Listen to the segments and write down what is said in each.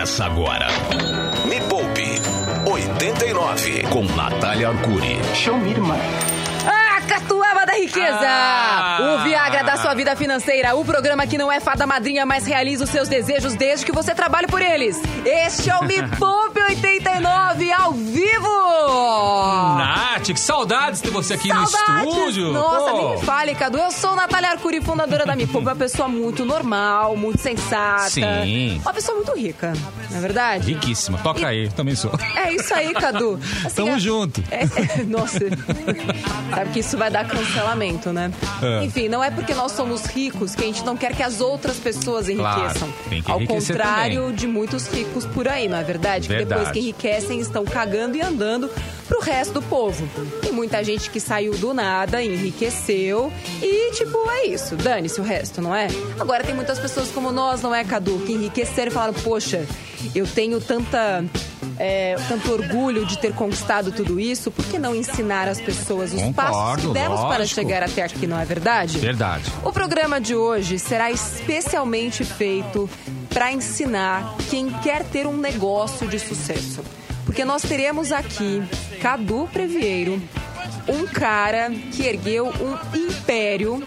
Começa agora. Me Poupe 89 com Natália Arcuri. Show me, irmã. Ah, Catuaba da Riqueza! Ah! O Viagra da sua vida financeira, o programa que não é fada madrinha, mas realiza os seus desejos desde que você trabalhe por eles. Este é o Me Poupe 89 ao vivo! Nath, que saudades ter você aqui Saudades! no estúdio. Nossa, Pô. nem me fale, Cadu. Eu sou Natália Arcuri, fundadora da Poupe, uma pessoa muito normal, muito sensata. Sim. Uma pessoa muito rica, não é verdade? Riquíssima. Toca aí, também sou. É isso aí, Cadu. Assim, Tamo é- junto. é- é- nossa, sabe que isso vai dar cancelamento, né? É. Enfim, não é porque nós somos ricos que a gente não quer que as outras pessoas Claro, enriqueçam. tem que Ao contrário também. de muitos ricos por aí, não é verdade? Que depois Verdade. que enriquecem estão cagando e andando pro resto do povo. Tem muita gente que saiu do nada, enriqueceu e, tipo, é isso. Dane-se o resto, não é? Agora tem muitas pessoas como nós, não é, Cadu? Que enriqueceram e falaram, poxa, eu tenho tanta é, tanto orgulho de ter conquistado tudo isso, por que não ensinar as pessoas os passos que Concordo, demos para chegar até aqui, não é verdade? Verdade. O programa de hoje será especialmente feito para ensinar quem quer ter um negócio de sucesso. Porque nós teremos aqui Cadu Previeiro, um cara que ergueu um império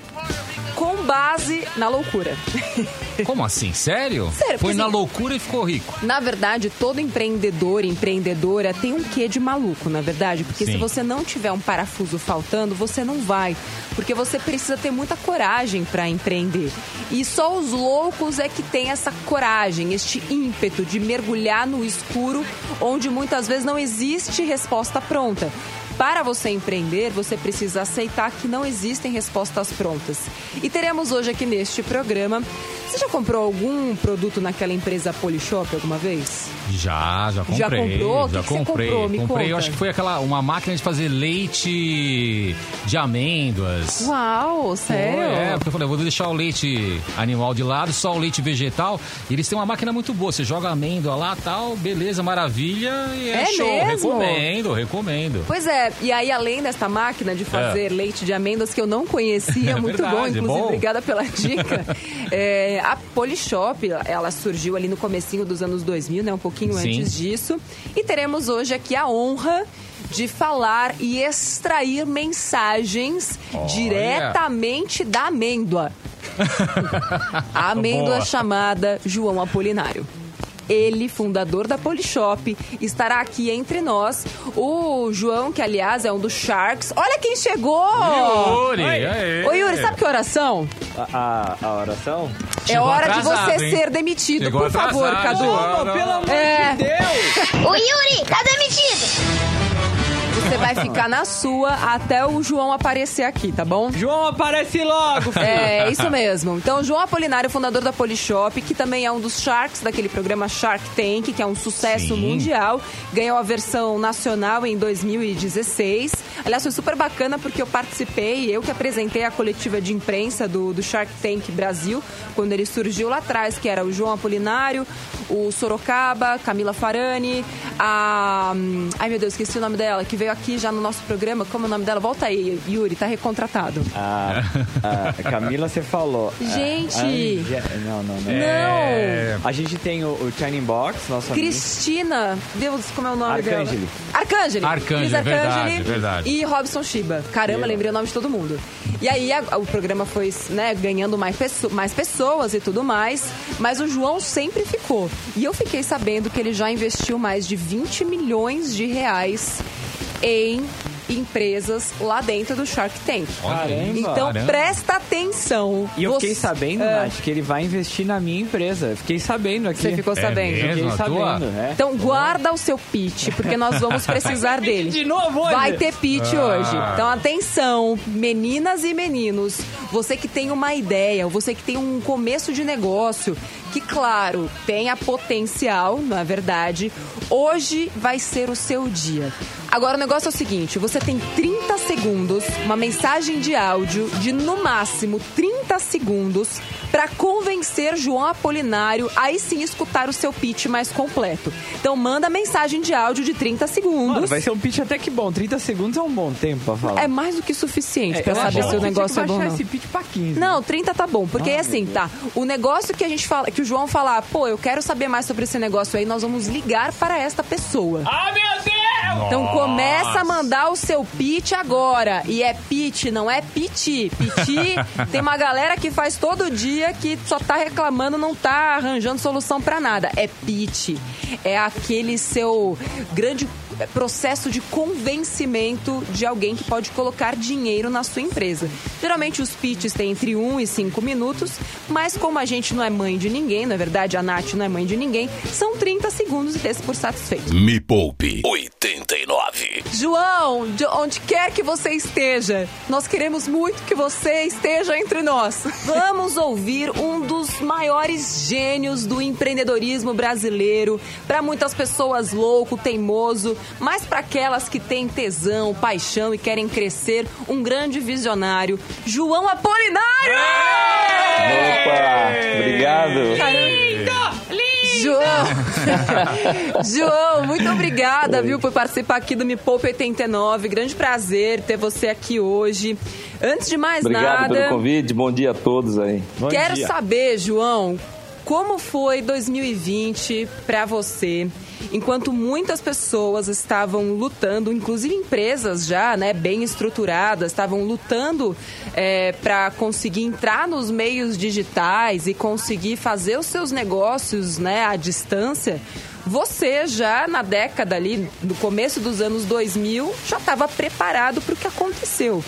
com base na loucura. Como assim? Sério? Sério, Foi na assim- loucura e ficou rico. Na verdade, todo empreendedor, empreendedora tem um quê de maluco, na verdade. Porque se Sim. você não tiver um parafuso faltando, você não vai. Porque você precisa ter muita coragem para empreender. E só os loucos é que tem essa coragem, este ímpeto de mergulhar no escuro, onde muitas vezes não existe resposta pronta. Para você empreender, você precisa aceitar que não existem respostas prontas. E teremos hoje aqui neste programa. Você já comprou algum produto naquela empresa Polishop alguma vez? Já, já comprei. Já comprou? O que Já que você comprei. comprou? Me comprei, eu conta. acho que foi aquela uma máquina de fazer leite de amêndoas. Uau, sério? É, porque eu falei, eu vou deixar o leite animal de lado, só o leite vegetal. E eles têm uma máquina muito boa. Você joga amêndoa lá, tal, beleza, maravilha. E é, É show. mesmo? Recomendo, recomendo. Pois é, e aí além desta máquina de fazer leite de amêndoas que eu não conhecia, É muito bom, verdade, inclusive, bom. obrigada pela dica. É, a Polishop, ela surgiu ali no comecinho dos anos 2000, né, um pouquinho Sim. antes disso. E teremos hoje aqui a honra de falar e extrair mensagens Olha. diretamente da amêndoa. A amêndoa Boa. chamada João Apolinário. Ele, fundador da Polishop, estará aqui entre nós. O João, que aliás é um dos Sharks. Olha quem chegou! Yuri, aê. Ô Yuri, sabe que oração? A, a, a oração? é Chegou hora de atrasado, você hein? ser demitido, Chegou por favor, atrasado, Cadu. João. Não, pelo amor É. de Deus! O Yuri tá demitido. Você vai ficar na sua até o João aparecer aqui, tá bom? João, aparece logo! filho. É, isso mesmo. Então, João Apolinário, fundador da Polishop, que também é um dos Sharks daquele programa Shark Tank, que é um sucesso Sim. mundial. Ganhou a versão nacional em 2016. Aliás, foi super bacana porque eu participei, eu que apresentei a coletiva de imprensa do, do Shark Tank Brasil, quando ele surgiu lá atrás, que era o João Apolinário, o Sorocaba, Camila Farani, a. hum, Ai meu Deus, esqueci o nome dela, que veio aqui já no nosso programa. Como é o nome dela? Volta aí, Yuri, tá recontratado. A, a Camila, você falou. a- Gente! a Ange- Não, não, não. É, A gente tem o, o Shining Box, nosso amigo. Cristina, Deus, como é o nome Arcangeli. dela? Arcangeli. Arcangeli, Cris é verdade, é verdade. E Robson Shiba. Caramba, lembrei o nome de todo mundo. E aí a- o programa foi né, ganhando mais, mais pessoas e tudo mais, mas o João sempre ficou. E eu fiquei sabendo que ele já investiu mais de 20 milhões de reais em empresas lá dentro do Shark Tank. Caramba. Então Caramba. presta atenção. E eu Você- fiquei sabendo, É. Nath, que ele vai investir na minha empresa. Eu Fiquei sabendo aqui. Você ficou É sabendo? mesmo? Fiquei sabendo, é. Então guarda o seu pitch, porque nós vamos precisar dele. de novo hoje? Vai ter pitch Ah. hoje. Então atenção, meninas e meninos, você que tem uma ideia, você que tem um começo de negócio, que claro, tenha potencial, na verdade, hoje vai ser o seu dia. Agora o negócio é o seguinte: você tem 30 segundos, uma mensagem de áudio de no máximo 30 segundos para convencer João Apolinário aí sim escutar o seu pitch mais completo. Então manda mensagem de áudio de 30 segundos. Mano, vai ser um pitch até que bom. 30 segundos é um bom tempo pra falar. É mais do que suficiente pra eu saber se o negócio é que bom não. esse pitch pra 15. Não, 30 tá bom, porque Ah, é assim, tá? O negócio que a gente fala, que o João falar, pô, eu quero saber mais sobre esse negócio aí, nós vamos ligar para esta pessoa. Ah, meu Deus! Então começa a mandar o seu pitch agora. E é pitch, não é piti. Piti, tem uma galera que faz todo dia que só tá reclamando, não tá arranjando solução pra nada. É pitch. É aquele seu grande processo de convencimento de alguém que pode colocar dinheiro na sua empresa. Geralmente os pitches têm entre 1 e 5 minutos, mas como a gente não é mãe de ninguém, na verdade a Nath não é mãe de ninguém, são 30 segundos e desse por satisfeito. Me Poupe 89. João, de onde quer que você esteja, nós queremos muito que você esteja entre nós. Vamos ouvir um dos maiores gênios do empreendedorismo brasileiro. Para muitas pessoas, louco, teimoso, mas para aquelas que têm tesão, paixão e querem crescer, um grande visionário, João Apolinário! Opa, obrigado. João! João, muito obrigada, viu, por participar aqui do Me Poupe 89. Grande prazer ter você aqui hoje. Antes de mais Obrigado nada, pelo convite. Bom dia a todos aí. Bom quero dia. saber, João, como foi 2020 para você? Enquanto muitas pessoas estavam lutando, inclusive empresas já, né, bem estruturadas, estavam lutando para conseguir entrar nos meios digitais e conseguir fazer os seus negócios, né, à distância. Você já na década ali, no começo dos anos 2000, já estava preparado para o que aconteceu.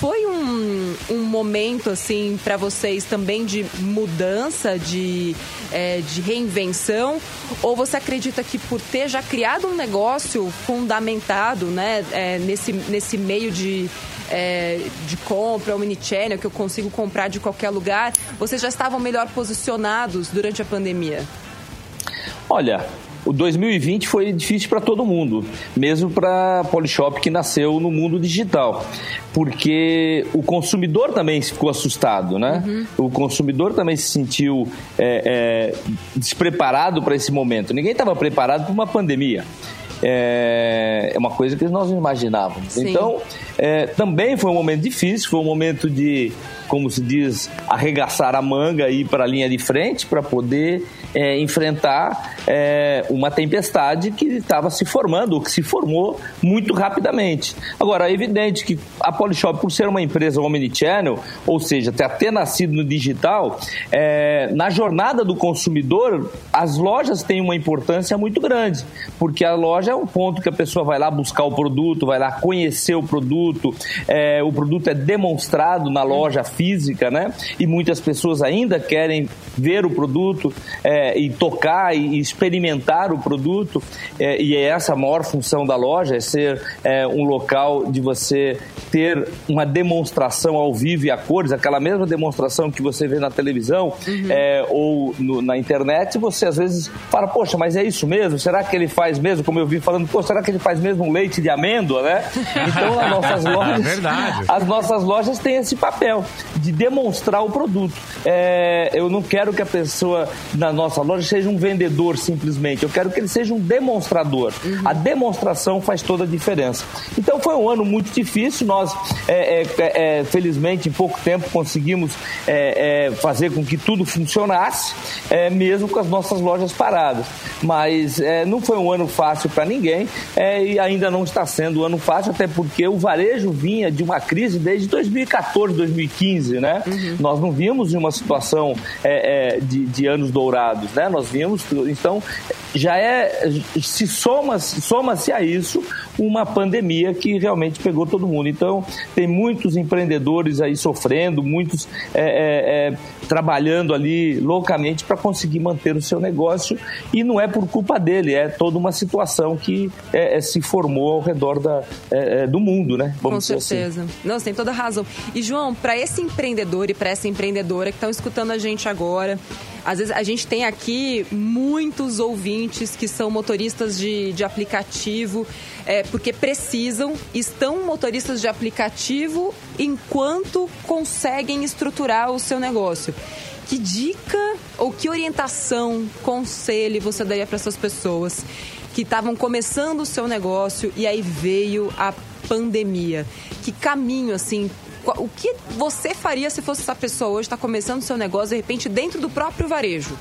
Foi um, um momento, assim, para vocês também de mudança, de, é, de reinvenção? Ou você acredita que por ter já criado um negócio fundamentado, né, é, nesse, nesse meio de, é, de compra, o mini-channel, que eu consigo comprar de qualquer lugar, vocês já estavam melhor posicionados durante a pandemia? Olha, o 2020 foi difícil para todo mundo, mesmo para a Polishop que nasceu no mundo digital, porque o consumidor também ficou assustado, né? O consumidor também se sentiu é, é, despreparado para esse momento. Ninguém estava preparado para uma pandemia. É, é uma coisa que nós não imaginávamos. Sim. Então, é, também foi um momento difícil, foi um momento de, como se diz, arregaçar a manga e ir para a linha de frente para poder é, enfrentar é, uma tempestade que estava se formando, ou que se formou muito rapidamente. Agora, é evidente que a Polishop, por ser uma empresa omnichannel, ou seja, ter até nascido no digital, é, na jornada do consumidor, as lojas têm uma importância muito grande, porque a loja é um ponto que a pessoa vai lá buscar o produto, vai lá conhecer o produto, é, o produto é demonstrado na loja física, né? E muitas pessoas ainda querem ver o produto é, e tocar e experimentar o produto, é, e é essa a maior função da loja, é ser é, um local de você ter uma demonstração ao vivo e a cores, aquela mesma demonstração que você vê na televisão é, ou no- na internet, você às vezes fala, poxa, mas é isso mesmo? Será que ele faz mesmo? Como eu vi falando, pô, será que ele faz mesmo um leite de amêndoa, né? Então, as nossas lojas, Verdade. as nossas lojas têm esse papel de demonstrar o produto. É, eu não quero que a pessoa na nossa loja seja um vendedor simplesmente, eu quero que ele seja um demonstrador. A demonstração faz toda a diferença. Então foi um ano muito difícil, nós é, é, é, felizmente em pouco tempo conseguimos é, é, fazer com que tudo funcionasse, é, mesmo com as nossas lojas paradas. Mas é, não foi um ano fácil para ninguém é, e ainda não está sendo um ano fácil, até porque o varejo vinha de uma crise desde 2014, 2015, né? Nós não vimos uma situação é, é, de, de anos dourados, né? Nós vimos, então já é se soma soma-se a isso uma pandemia que realmente pegou todo mundo. Então tem muitos empreendedores aí sofrendo, muitos é, é, é, trabalhando ali loucamente para conseguir manter o seu negócio e não é por culpa dele, é toda uma situação que é, é, se formou ao redor da, do mundo, né? Com dizer assim. certeza. Não, você tem toda a razão. E, João, para esse empreendedor e para essa empreendedora que estão escutando a gente agora, Às vezes a gente tem aqui muitos ouvintes que são motoristas de, de aplicativo, é, porque precisam, estão motoristas de aplicativo enquanto conseguem estruturar o seu negócio. Que dica ou que orientação, conselho você daria para essas pessoas que estavam começando o seu negócio e aí veio a pandemia? Que caminho, assim, o que você faria se fosse essa pessoa hoje, está começando o seu negócio, de repente, dentro do próprio varejo?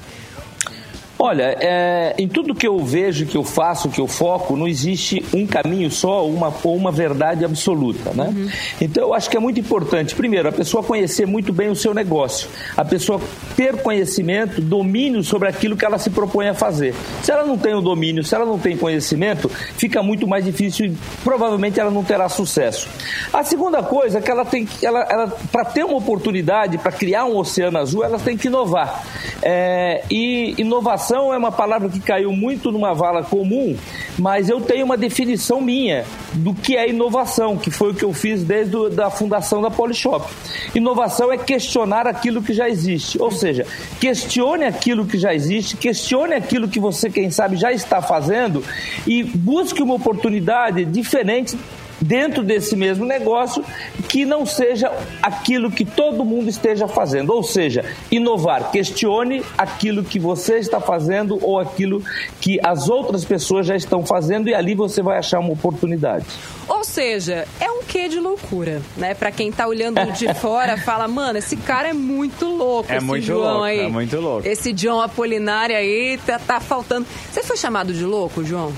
Olha, é, em tudo que eu vejo, que eu faço, que eu foco, não existe um caminho só uma, ou uma verdade absoluta, né? Então, eu acho que é muito importante, primeiro, a pessoa conhecer muito bem o seu negócio, a pessoa ter conhecimento, domínio sobre aquilo que ela se propõe a fazer. Se ela não tem o domínio, se ela não tem conhecimento, fica muito mais difícil e provavelmente ela não terá sucesso. A segunda coisa é que ela tem que, ela, ela para ter uma oportunidade, para criar um oceano azul, ela tem que inovar. É, e inovação é uma palavra que caiu muito numa vala comum, mas eu tenho uma definição minha do que é inovação, que foi o que eu fiz desde a da fundação da Polishop. Inovação é questionar aquilo que já existe, ou seja, questione aquilo que já existe, questione aquilo que você, quem sabe, já está fazendo e busque uma oportunidade diferente dentro desse mesmo negócio que não seja aquilo que todo mundo esteja fazendo. Ou seja, inovar. Questione aquilo que você está fazendo ou aquilo que as outras pessoas já estão fazendo e ali você vai achar uma oportunidade. Ou seja, é um quê de loucura, né? Pra quem tá olhando de fora, fala, mano, esse cara é muito louco, É esse muito João louco, aí. é muito louco. Esse John Apolinário aí tá, tá faltando. Você foi chamado de louco, João?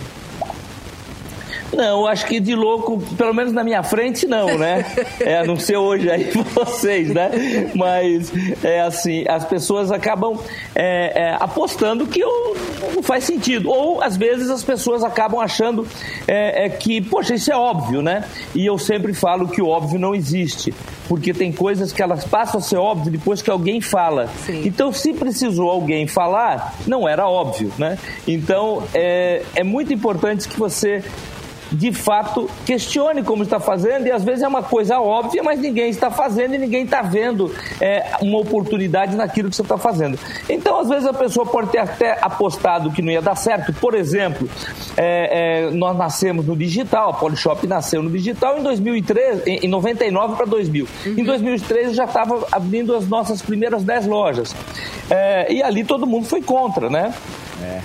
Não, acho que de louco, pelo menos na minha frente, não, né? É, não ser hoje aí vocês, né? Mas é assim, as pessoas acabam é, é, apostando que eu- não faz sentido. Ou às vezes as pessoas acabam achando é, é, que, poxa, isso é óbvio, né? E eu sempre falo que o óbvio não existe. Porque tem coisas que elas passam a ser óbvio depois que alguém fala. Sim. Então, se precisou alguém falar, não era óbvio, né? Então, é, é muito importante que você de fato questione como está fazendo e às vezes é uma coisa óbvia, mas ninguém está fazendo e ninguém está vendo é, uma oportunidade naquilo que você está fazendo. Então, às vezes a pessoa pode ter até apostado que não ia dar certo. Por exemplo, é, é, nós nascemos no digital, a Polishop nasceu no digital em 2013, em, em 99 para 2000. Em 2013 já estava abrindo as nossas primeiras 10 lojas. É, e ali todo mundo foi contra, né?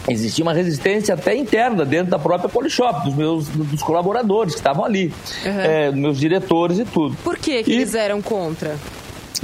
Existia uma resistência até interna dentro da própria Polishop, dos meus dos colaboradores que estavam ali, Uhum. é, meus diretores e tudo. Por que, que E- eles eram contra?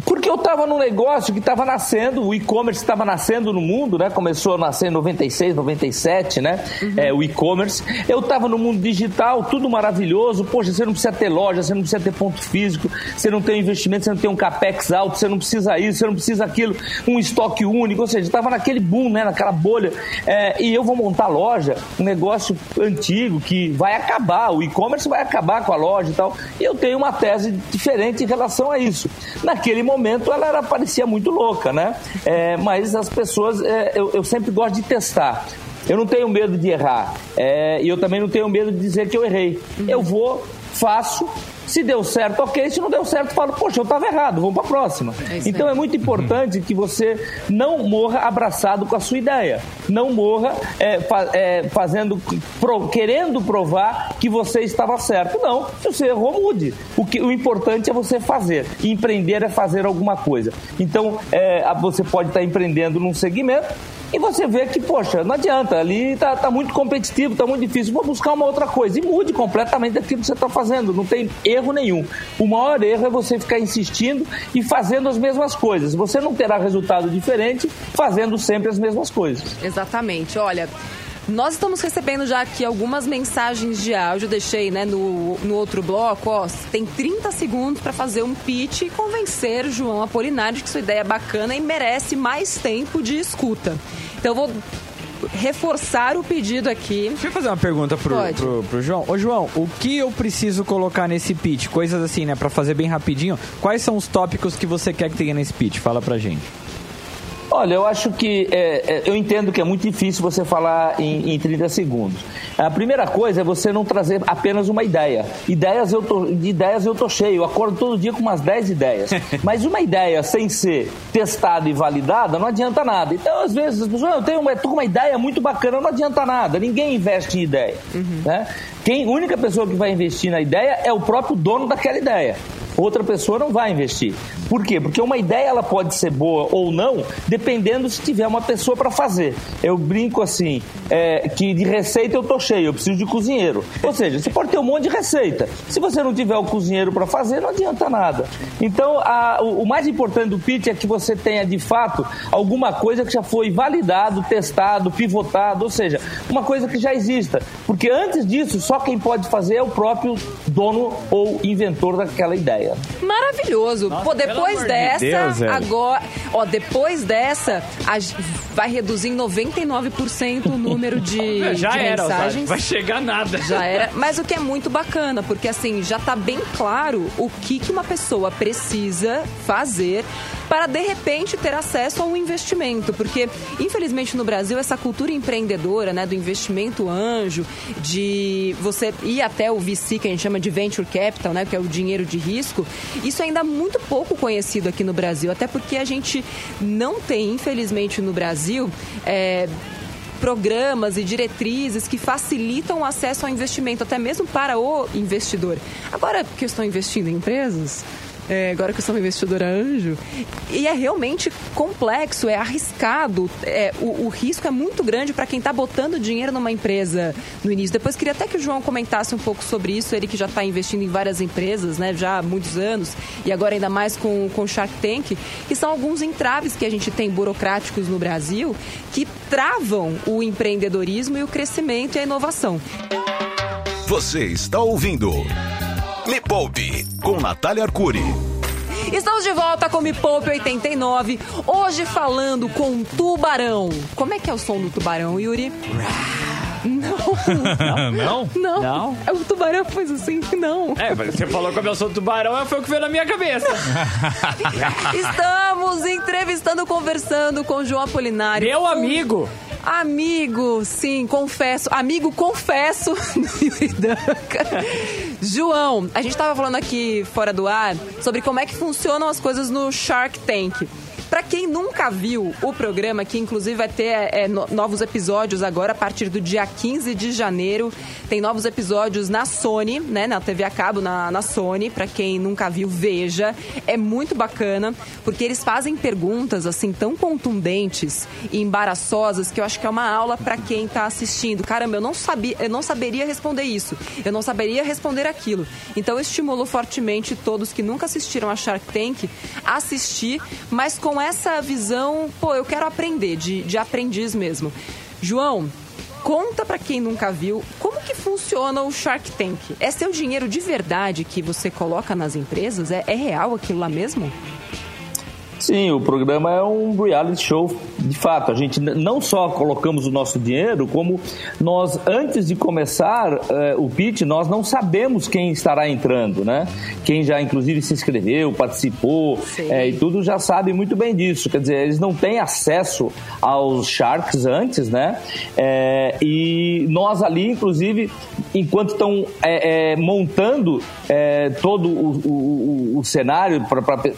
Porque eu estava num negócio que estava nascendo, o e-commerce estava nascendo no mundo, né? Começou a nascer em 96, 97, né? É, o e-commerce. Eu estava no mundo digital, tudo maravilhoso. Poxa, você não precisa ter loja, você não precisa ter ponto físico, você não tem investimento, você não tem um capex alto, você não precisa isso, você não precisa aquilo, um estoque único. Ou seja, estava naquele boom, né? Naquela bolha. É, e eu vou montar loja, um negócio antigo que vai acabar, o e-commerce vai acabar com a loja e tal. E eu tenho uma tese diferente em relação a isso. Naquele momento ela era, parecia muito louca, né? É, mas as pessoas, é, eu, eu sempre gosto de testar. Eu não tenho medo de errar. É, e eu também não tenho medo de dizer que eu errei. Eu vou, faço. Se deu certo, ok. Se não deu certo, falo, poxa, eu estava errado, vamos para a próxima. É então é muito importante que você não morra abraçado com a sua ideia. Não morra é, é, fazendo, pro- querendo provar que você estava certo. Não, se você errou, mude. O, que, o importante é você fazer. E empreender é fazer alguma coisa. Então, é, você pode estar empreendendo num segmento e você vê que, poxa, não adianta, ali tá, tá muito competitivo, tá muito difícil, vou buscar uma outra coisa. E mude completamente aquilo que você está fazendo, não tem erro nenhum. O maior erro é você ficar insistindo e fazendo as mesmas coisas. Você não terá resultado diferente fazendo sempre as mesmas coisas. Exatamente. Olha, nós estamos recebendo já aqui algumas mensagens de áudio. Deixei né, no, no outro bloco. Ó, tem 30 segundos para fazer um pitch e convencer João Apolinário de que sua ideia é bacana e merece mais tempo de escuta. Então eu vou reforçar o pedido aqui. Deixa eu fazer uma pergunta pro, pro, pro João. Ô, João, o que eu preciso colocar nesse pitch? Coisas assim, né? Pra fazer bem rapidinho. Quais são os tópicos que você quer que tenha nesse pitch? Fala pra gente. Olha, eu acho que é, é, eu entendo que é muito difícil você falar em, em 30 segundos. A primeira coisa é você não trazer apenas uma ideia. Ideias eu tô, de ideias eu tô cheio, eu acordo todo dia com umas 10 ideias. Mas uma ideia sem ser testada e validada não adianta nada. Então, às vezes, as pessoas, eu tenho uma, tô com uma ideia muito bacana, não adianta nada. Ninguém investe em ideia. Uhum. Né? Quem, a única pessoa que vai investir na ideia é o próprio dono daquela ideia outra pessoa não vai investir. Por quê? Porque uma ideia ela pode ser boa ou não, dependendo se tiver uma pessoa para fazer. Eu brinco assim, é, que de receita eu tô cheio, eu preciso de cozinheiro. Ou seja, você pode ter um monte de receita. Se você não tiver o cozinheiro para fazer, não adianta nada. Então, a, o, o, mais importante do pitch é que você tenha de fato alguma coisa que já foi validado, testado, pivotado, ou seja, uma coisa que já exista. Porque antes disso, só quem pode fazer é o próprio dono ou inventor daquela ideia. Maravilhoso. Nossa, Pô, depois dessa, de Deus, agora. Ó, depois dessa, a, vai reduzir em 99% o número de, já de era, mensagens. Vai chegar nada. Já era. Mas o que é muito bacana, porque assim, já tá bem claro o que, que uma pessoa precisa fazer para de repente ter acesso a um investimento, porque infelizmente no Brasil essa cultura empreendedora, né, do investimento anjo, de você ir até o VC que a gente chama de venture capital, né, que é o dinheiro de risco, isso é ainda muito pouco conhecido aqui no Brasil, até porque a gente não tem, infelizmente no Brasil, é, programas e diretrizes que facilitam o acesso ao investimento, até mesmo para o investidor. Agora que eu estou investindo em empresas, é, agora que eu sou uma investidora anjo. E é realmente complexo, é arriscado. É, o, o risco é muito grande para quem está botando dinheiro numa empresa no início. Depois queria até que o João comentasse um pouco sobre isso, ele que já está investindo em várias empresas, né, já há muitos anos, e agora ainda mais com o Shark Tank, que são alguns entraves que a gente tem burocráticos no Brasil que travam o empreendedorismo e o crescimento e a inovação. Você está ouvindo me Poupe, com Natália Arcuri. Estamos de volta com Me Poupe 89, hoje falando com Tubarão. Como é que é o som do tubarão, Yuri? Não. não. Não? Não. É o tubarão fez assim, não. É, você falou que eu sou tubarão, foi o que veio na minha cabeça. Estamos entrevistando, conversando com João Apolinário. Meu amigo. Amigo, sim, confesso. Amigo, confesso do Yuri Danca. João, a gente estava falando aqui fora do ar sobre como é que funcionam as coisas no Shark Tank. Para quem nunca viu o programa, que inclusive vai ter é, no, novos episódios agora a partir do dia 15 de janeiro, tem novos episódios na Sony, né, na TV a cabo, na, na Sony. Para quem nunca viu, veja. É muito bacana, porque eles fazem perguntas assim tão contundentes e embaraçosas que eu acho que é uma aula para quem tá assistindo. Caramba, eu não sabia, eu não saberia responder isso. Eu não saberia responder aquilo. Então estimulo fortemente todos que nunca assistiram a Shark Tank a assistir, mas com essa visão, pô, eu quero aprender, de, de aprendiz mesmo. João, conta para quem nunca viu como que funciona o Shark Tank. É seu dinheiro de verdade que você coloca nas empresas? É, é real aquilo lá mesmo? Sim, o programa é um reality show de fato. A gente não só colocamos o nosso dinheiro, como nós, antes de começar eh, o pitch, nós não sabemos quem estará entrando, né? Quem já, inclusive, se inscreveu, participou eh, e tudo já sabe muito bem disso. Quer dizer, eles não têm acesso aos Sharks antes, né? Eh, e nós ali, inclusive, enquanto estão montando todo o, o, o cenário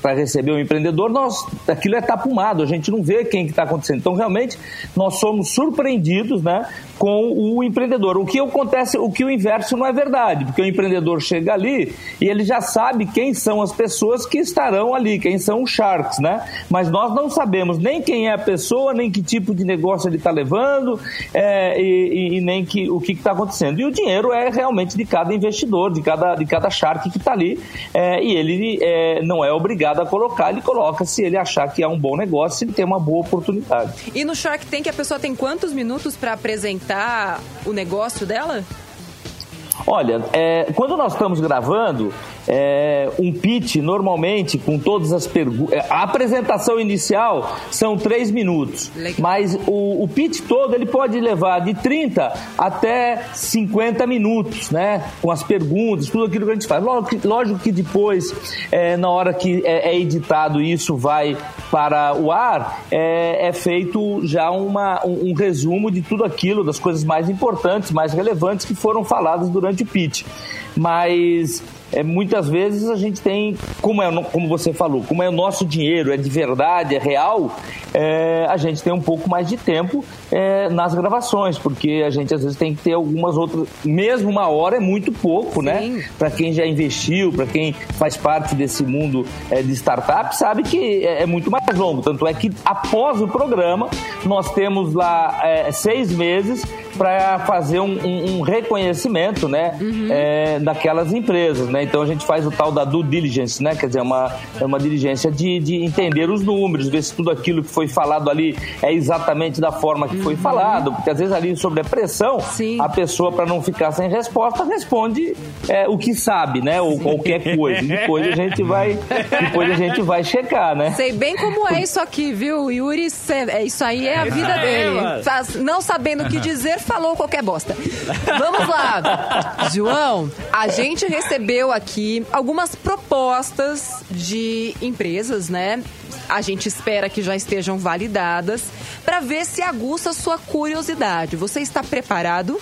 para receber o empreendedor, nós nós, aquilo é tapumado, a gente não vê quem que está acontecendo. Então, realmente, nós somos surpreendidos, né, com o empreendedor. O que acontece, o que o inverso não é verdade, porque o empreendedor chega ali e ele já sabe quem são as pessoas que estarão ali, quem são os sharks, né? Mas nós não sabemos nem quem é a pessoa, nem que tipo de negócio ele está levando é, e, e, nem que, o que está acontecendo. E o dinheiro é realmente de cada investidor, de cada, de cada shark que está ali é, e ele é, não é obrigado a colocar, ele coloca se ele achar que é um bom negócio, se ele tem uma boa oportunidade. E no Shark Tank a pessoa tem quantos minutos para apresentar o negócio dela? Olha, é, quando nós estamos gravando, É, um pitch, normalmente, com todas as perguntas. A apresentação inicial são três minutos, mas o, o pitch todo ele pode levar de 30 até 50 minutos, né? Com as perguntas, tudo aquilo que a gente faz. Lógico que, lógico que depois, é, na hora que é, é editado isso vai para o ar, é, é feito já uma, um, um resumo de tudo aquilo, das coisas mais importantes, mais relevantes que foram faladas durante o pitch. Mas é, muitas vezes a gente tem, como, é, como você falou, como é o nosso dinheiro, é de verdade, é real, é, a gente tem um pouco mais de tempo é, nas gravações, porque a gente às vezes tem que ter algumas outras. Mesmo uma hora é muito pouco, né? Para quem já investiu, para quem faz parte desse mundo é, de startup, sabe que é, é muito mais longo. Tanto é que após o programa, nós temos lá é, seis meses para fazer um, um- um reconhecimento, né, é, daquelas empresas, né? Então a gente faz o tal da due diligence, né? Quer dizer, uma, é uma diligência de, de entender os números, ver se tudo aquilo que foi falado ali é exatamente da forma que foi falado, porque às vezes ali sobre a pressão, Sim. a pessoa para não ficar sem resposta responde é, o que sabe, né? Ou qualquer coisa. Depois a gente vai, depois a gente vai checar, né? Sei bem como é isso aqui, viu? Yuri, é, isso aí é a vida É, dele. mano. Faz- não sabendo o que dizer, falou qualquer bosta. Vamos lá. João, a gente recebeu aqui algumas propostas de empresas, né? A gente espera que já estejam validadas para ver se aguça sua curiosidade. Você está preparado?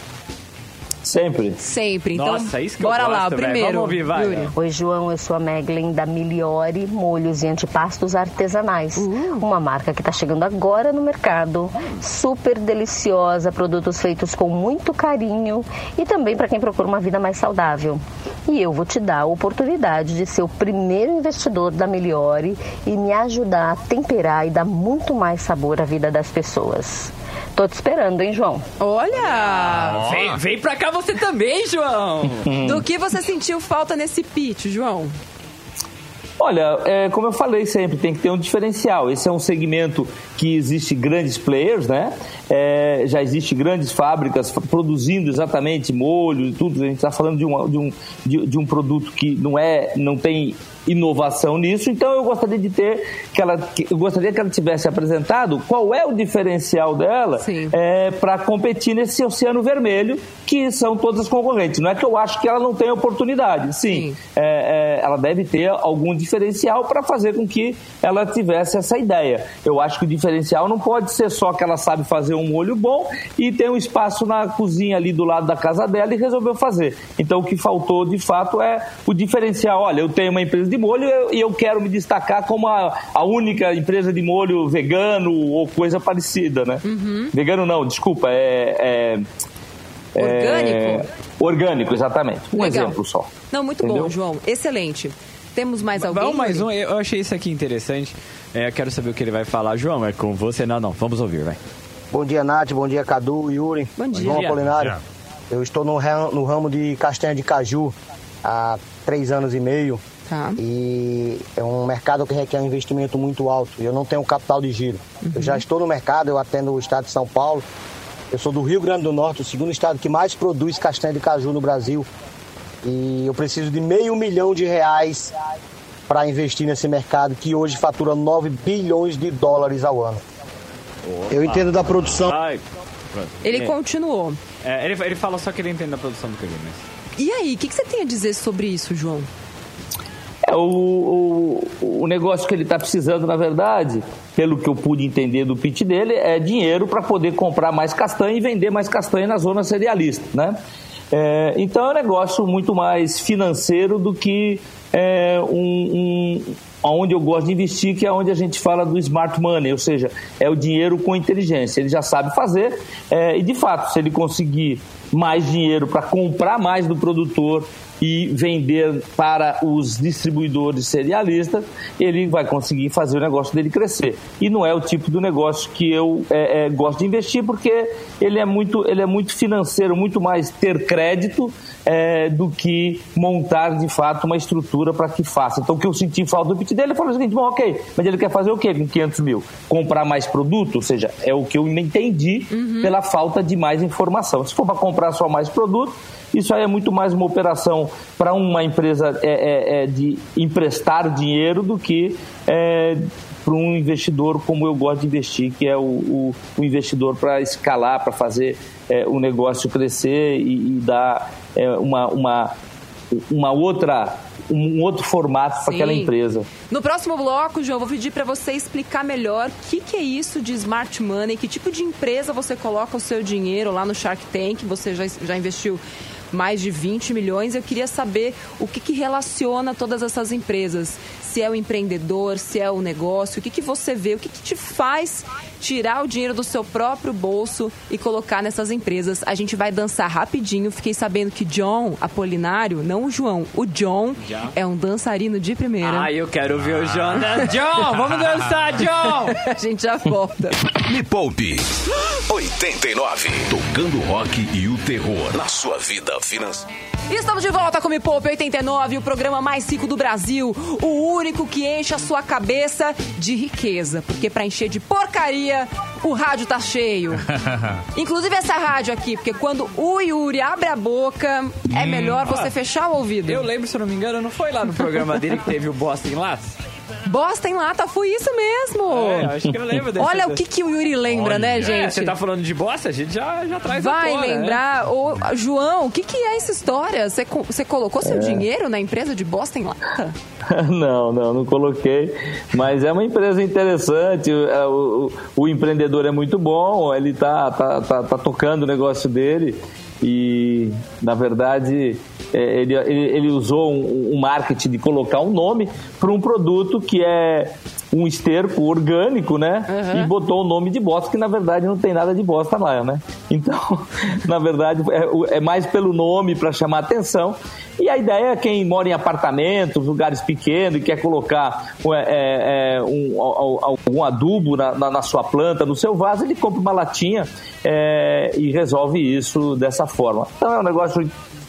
Sempre. Sempre. Então, Nossa, isso que eu bora lá, gosto, velho. primeiro. Vamos ouvir, vai. Yuri. Oi, João, eu sou a Meglin da Miliore Molhos e Antipastos Artesanais. Uma marca que está chegando agora no mercado. Super deliciosa, produtos feitos com muito carinho e também para quem procura uma vida mais saudável. E eu vou te dar a oportunidade de ser o primeiro investidor da Miliore e me ajudar a temperar e dar muito mais sabor à vida das pessoas. Tô te esperando, hein, João? Olha! Vem, vem pra cá você também, João. Do que você sentiu falta nesse pitch, João? Olha, é, como eu falei sempre, tem que ter um diferencial. Esse é um segmento que existe grandes players, né? É, já existe grandes fábricas produzindo exatamente molho e tudo. A gente está falando de um, de, um, de, de um produto que não é, não tem inovação nisso. Então eu gostaria de ter que ela, eu gostaria que ela tivesse apresentado qual é o diferencial dela é, para competir nesse oceano vermelho que são todas as concorrentes. Não é que eu acho que ela não tem oportunidade. Sim, Sim. é, é, ela deve ter algum diferencial para fazer com que ela tivesse essa ideia. Eu acho que o diferencial não pode ser só que ela sabe fazer um molho bom e tem um espaço na cozinha ali do lado da casa dela e resolveu fazer. Então o que faltou de fato é o diferencial. Olha, eu tenho uma empresa de molho e eu, eu quero me destacar como a, a única empresa de molho vegano ou coisa parecida, né? Vegano não, desculpa, é- é Orgânico? é, orgânico, exatamente. Um Legal. exemplo só. Não, muito bom, Entendeu? João. Excelente. Temos mais alguém? Vamos mais um. Eu achei isso aqui interessante. É, eu quero saber o que ele vai falar. João, é com você? Não, não. Vamos ouvir, vai. Bom dia, Nath. Bom dia, Cadu, Yuri. Bom dia. João Bom dia. Apolinário. Bom Eu estou no, no ramo de castanha de caju há três anos e meio. Tá. E é um mercado que requer um investimento muito alto. E eu não tenho capital de giro. Eu já estou no mercado, eu atendo o estado de São Paulo. Eu sou do Rio Grande do Norte, o segundo estado que mais produz castanha de caju no Brasil. E eu preciso de meio milhão de reais para investir nesse mercado que hoje fatura 9 bilhões de dólares ao ano. Eu entendo da produção. Ai. Ele É. continuou. É, ele, ele fala só que ele entende da produção do caju, mas... E aí, o que, que você tem a dizer sobre isso, João? É, o, o, o negócio que ele está precisando, na verdade, pelo que eu pude entender do pitch dele, é dinheiro para poder comprar mais castanha e vender mais castanha na zona cerealista, né? É, então é um negócio muito mais financeiro do que é, um, um, onde eu gosto de investir, que é onde a gente fala do smart money, ou seja, é o dinheiro com inteligência. Ele já sabe fazer é, e, de fato, se ele conseguir mais dinheiro para comprar mais do produtor e vender para os distribuidores cerealistas, ele vai conseguir fazer o negócio dele crescer. E não é o tipo do negócio que eu é, é, gosto de investir, porque ele é muito, ele é muito financeiro, muito mais ter crédito é, do que montar de fato uma estrutura para que faça. Então, o que eu senti falta do pitch dele, falei o seguinte: bom, ok, mas ele quer fazer o quê com 500 mil? Comprar mais produto? Ou seja, é o que eu entendi pela falta de mais informação. Se for para comprar só mais produto, Isso aí é muito mais uma operação para uma empresa é, é, é, de emprestar dinheiro do que é, para um investidor como eu gosto de investir, que é o, o, o investidor para escalar, para fazer é, o negócio crescer e, e dar é, uma, uma, uma outra um outro formato para aquela empresa. No próximo bloco, João, vou pedir para você explicar melhor o que, que, é isso de smart money, que tipo de empresa você coloca o seu dinheiro lá no Shark Tank, você já, já investiu mais de 20 milhões. Eu queria saber o que, que relaciona todas essas empresas. Se é o empreendedor, se é o negócio, o que, que você vê, o que, que te faz tirar o dinheiro do seu próprio bolso e colocar nessas empresas. A gente vai dançar rapidinho. Fiquei sabendo que John Apolinário, não o João, o John, John. é um dançarino de primeira. Ah, eu quero ver o John. John, vamos dançar, John! a gente já volta. Me Poupe 89. Tocando rock e o terror na sua vida financeira. Estamos de volta com Me Poupe 89, o programa mais rico do Brasil. O único que enche a sua cabeça de riqueza. Porque para encher de porcaria, o rádio tá cheio. Inclusive essa rádio aqui, porque quando o Yuri abre a boca, é hum. melhor você ah, fechar o ouvido. Eu lembro, se eu não me engano, não foi lá no programa dele que teve o Boston Lattes? Bosta em lata, foi isso mesmo. É, acho que eu lembro desse. Olha o que, que o Yuri lembra, Olha. né, gente? É, você tá falando de bosta, a gente já, já traz Vai tona, né? lembrar. Né? Ô, João, o que, que é essa história? Você, você colocou seu é. dinheiro na empresa de bosta em lata? não, não, não coloquei. Mas é uma empresa interessante. O, é, o, o empreendedor é muito bom, ele tá, tá, tá, tá tocando o negócio dele e na verdade é, ele, ele, usou um, um marketing de colocar um nome para um produto que é um esterco orgânico, né? Uhum. E botou o nome de bosta, que na verdade não tem nada de bosta lá, né? Então, na verdade, é, é mais pelo nome para chamar atenção. E a ideia é quem mora em apartamentos, lugares pequenos e quer colocar é, é, um, algum adubo na, na, na, sua planta, no seu vaso, ele compra uma latinha é, e resolve isso dessa forma. Então é um negócio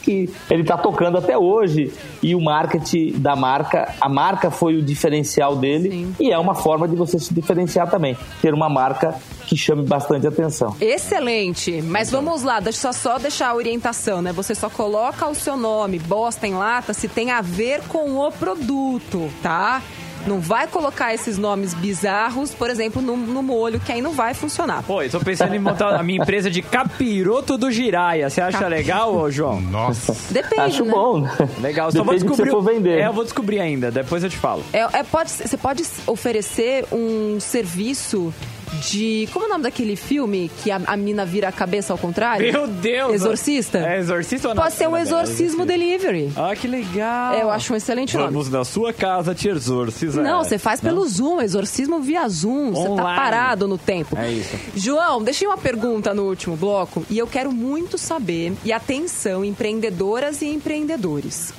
que ele está tocando até hoje e o marketing da marca, a marca foi o diferencial dele Sim. e é uma forma de você se diferenciar também, ter uma marca que chame bastante atenção. Excelente, mas vamos lá, deixa só deixar a orientação, né? Você só coloca o seu nome, bosta em lata, se tem a ver com o produto, tá? Não vai colocar esses nomes bizarros, por exemplo, no, no molho, que aí não vai funcionar. Pô, eu tô pensando em montar a minha empresa de capiroto do Giraia. Você acha Cap... legal, ô, João? Nossa. Depende, Acho né? bom. Legal, só Depende vou descobrir. Se vender. É, eu vou descobrir ainda, depois eu te falo. É, é, pode, você pode oferecer um serviço de. Como é o nome daquele filme que a, a mina vira a cabeça ao contrário? Meu Deus! Exorcista? É exorcista ou não? Pode ser um exorcismo delivery. Ah, que legal! É, eu acho um excelente Vamos nome. Vamos na sua casa te exorcizar. Não, você faz não? pelo Zoom, exorcismo via Zoom. Você tá parado no tempo. É isso. João, deixei uma pergunta no último bloco e eu quero muito saber, e atenção, empreendedoras e empreendedores.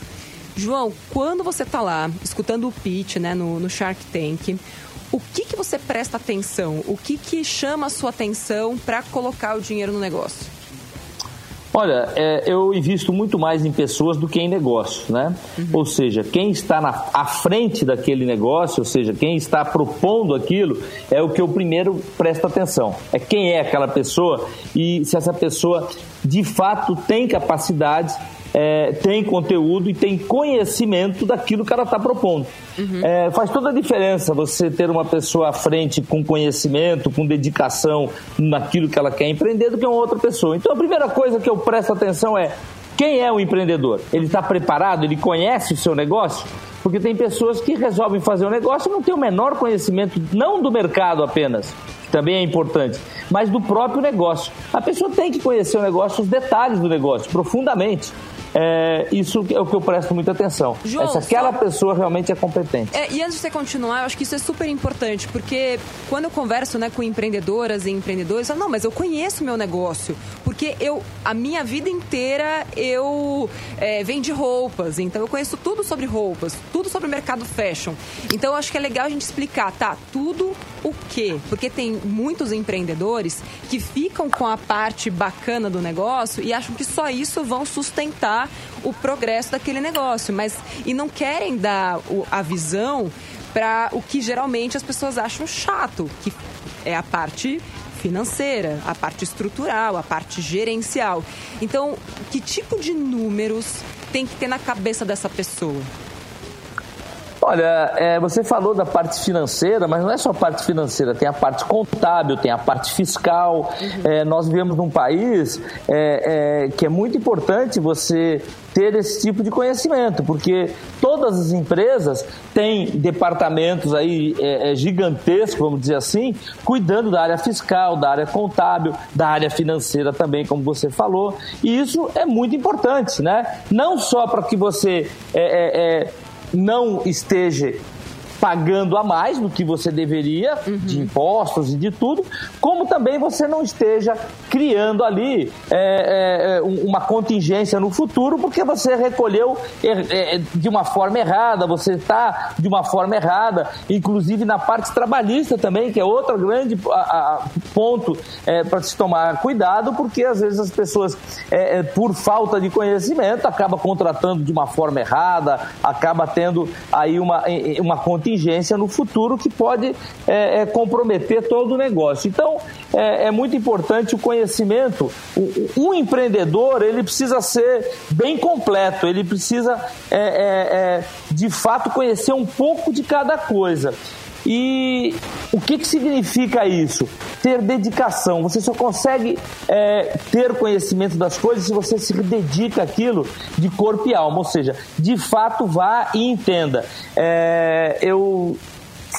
João, quando você tá lá escutando o pitch né, no, no Shark Tank, o que, que você presta atenção? O que, que chama a sua atenção para colocar o dinheiro no negócio? Olha, é, eu invisto muito mais em pessoas do que em negócios, né? Uhum. Ou seja, quem está na, à frente daquele negócio, ou seja, quem está propondo aquilo, é o que eu primeiro presto atenção. É quem é aquela pessoa e se essa pessoa de fato tem capacidade é, tem conteúdo e tem conhecimento daquilo que ela está propondo. Uhum. É, faz toda a diferença você ter uma pessoa à frente com conhecimento, com dedicação naquilo que ela quer empreender do que uma outra pessoa. Então a primeira coisa que eu presto atenção é quem é o empreendedor? Ele está preparado? Ele conhece o seu negócio? Porque tem pessoas que resolvem fazer o um negócio e não têm o menor conhecimento, não do mercado apenas, que também é importante, mas do próprio negócio. A pessoa tem que conhecer o negócio, os detalhes do negócio, profundamente é, isso é o que eu presto muita atenção. João, é se aquela só... pessoa realmente é competente. É, e antes de você continuar, eu acho que isso é super importante, porque quando eu converso né, com empreendedoras e empreendedores, eu falo, não, mas eu conheço meu negócio, porque eu, a minha vida inteira eu é, vendi roupas, então eu conheço tudo sobre roupas, tudo sobre o mercado fashion. Então eu acho que é legal a gente explicar, tá, tudo o quê? Porque tem muitos empreendedores que ficam com a parte bacana do negócio e acham que só isso vão sustentar o progresso daquele negócio, mas e não querem dar a visão para o que geralmente as pessoas acham chato, que é a parte financeira, a parte estrutural, a parte gerencial. Então, que tipo de números tem que ter na cabeça dessa pessoa? Olha, é, você falou da parte financeira, mas não é só a parte financeira, tem a parte contábil, tem a parte fiscal. Uhum. É, nós vivemos num país é, é, que é muito importante você ter esse tipo de conhecimento, porque todas as empresas têm departamentos aí é, é, gigantescos, vamos dizer assim, cuidando da área fiscal, da área contábil, da área financeira também, como você falou. E isso é muito importante, né? Não só para que você é, é não esteja pagando a mais do que você deveria uhum. de impostos e de tudo, como também você não esteja criando ali é, é, uma contingência no futuro porque você recolheu é, é de uma forma errada, você está de uma forma errada, inclusive na parte trabalhista também, que é outro grande a, a, ponto é, para se tomar cuidado, porque às vezes as pessoas, é, por falta de conhecimento, acabam contratando de uma forma errada, acaba tendo aí uma, uma contingência contingência no futuro que pode é, é, comprometer todo o negócio. Então, é, é muito importante o conhecimento. O, empreendedor, ele precisa ser bem completo, ele precisa, é, é, é, de fato, conhecer um pouco de cada coisa. E o que, que significa isso? Ter dedicação. Você só consegue é, ter conhecimento das coisas se você se dedica àquilo de corpo e alma. Ou seja, de fato vá e entenda. É, eu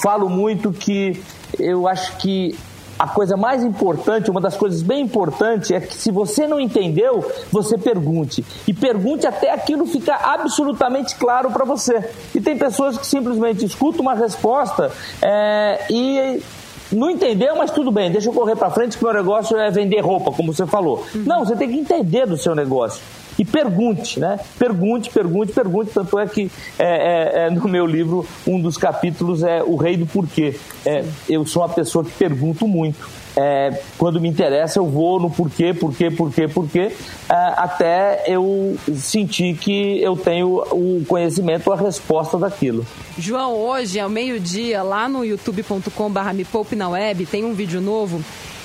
falo muito que eu acho que a coisa mais importante, uma das coisas bem importantes é que se você não entendeu, você pergunte. E pergunte até aquilo ficar absolutamente claro para você. E tem pessoas que simplesmente escutam uma resposta é, e não entendeu, mas tudo bem, deixa eu correr para frente que meu negócio é vender roupa, como você falou. Uhum. Não, você tem que entender do seu negócio e pergunte, né? Pergunte, pergunte, pergunte. Tanto é que é, é, é, no meu livro, um dos capítulos é O Rei do Porquê. É, eu sou uma pessoa que pergunto muito. É, quando me interessa, eu vou no porquê, porquê, porquê, porquê, é, até eu sentir que eu tenho o conhecimento, a resposta daquilo. João, hoje, ao meio-dia, lá no youtube.com/barra me poupe na web, tem um vídeo novo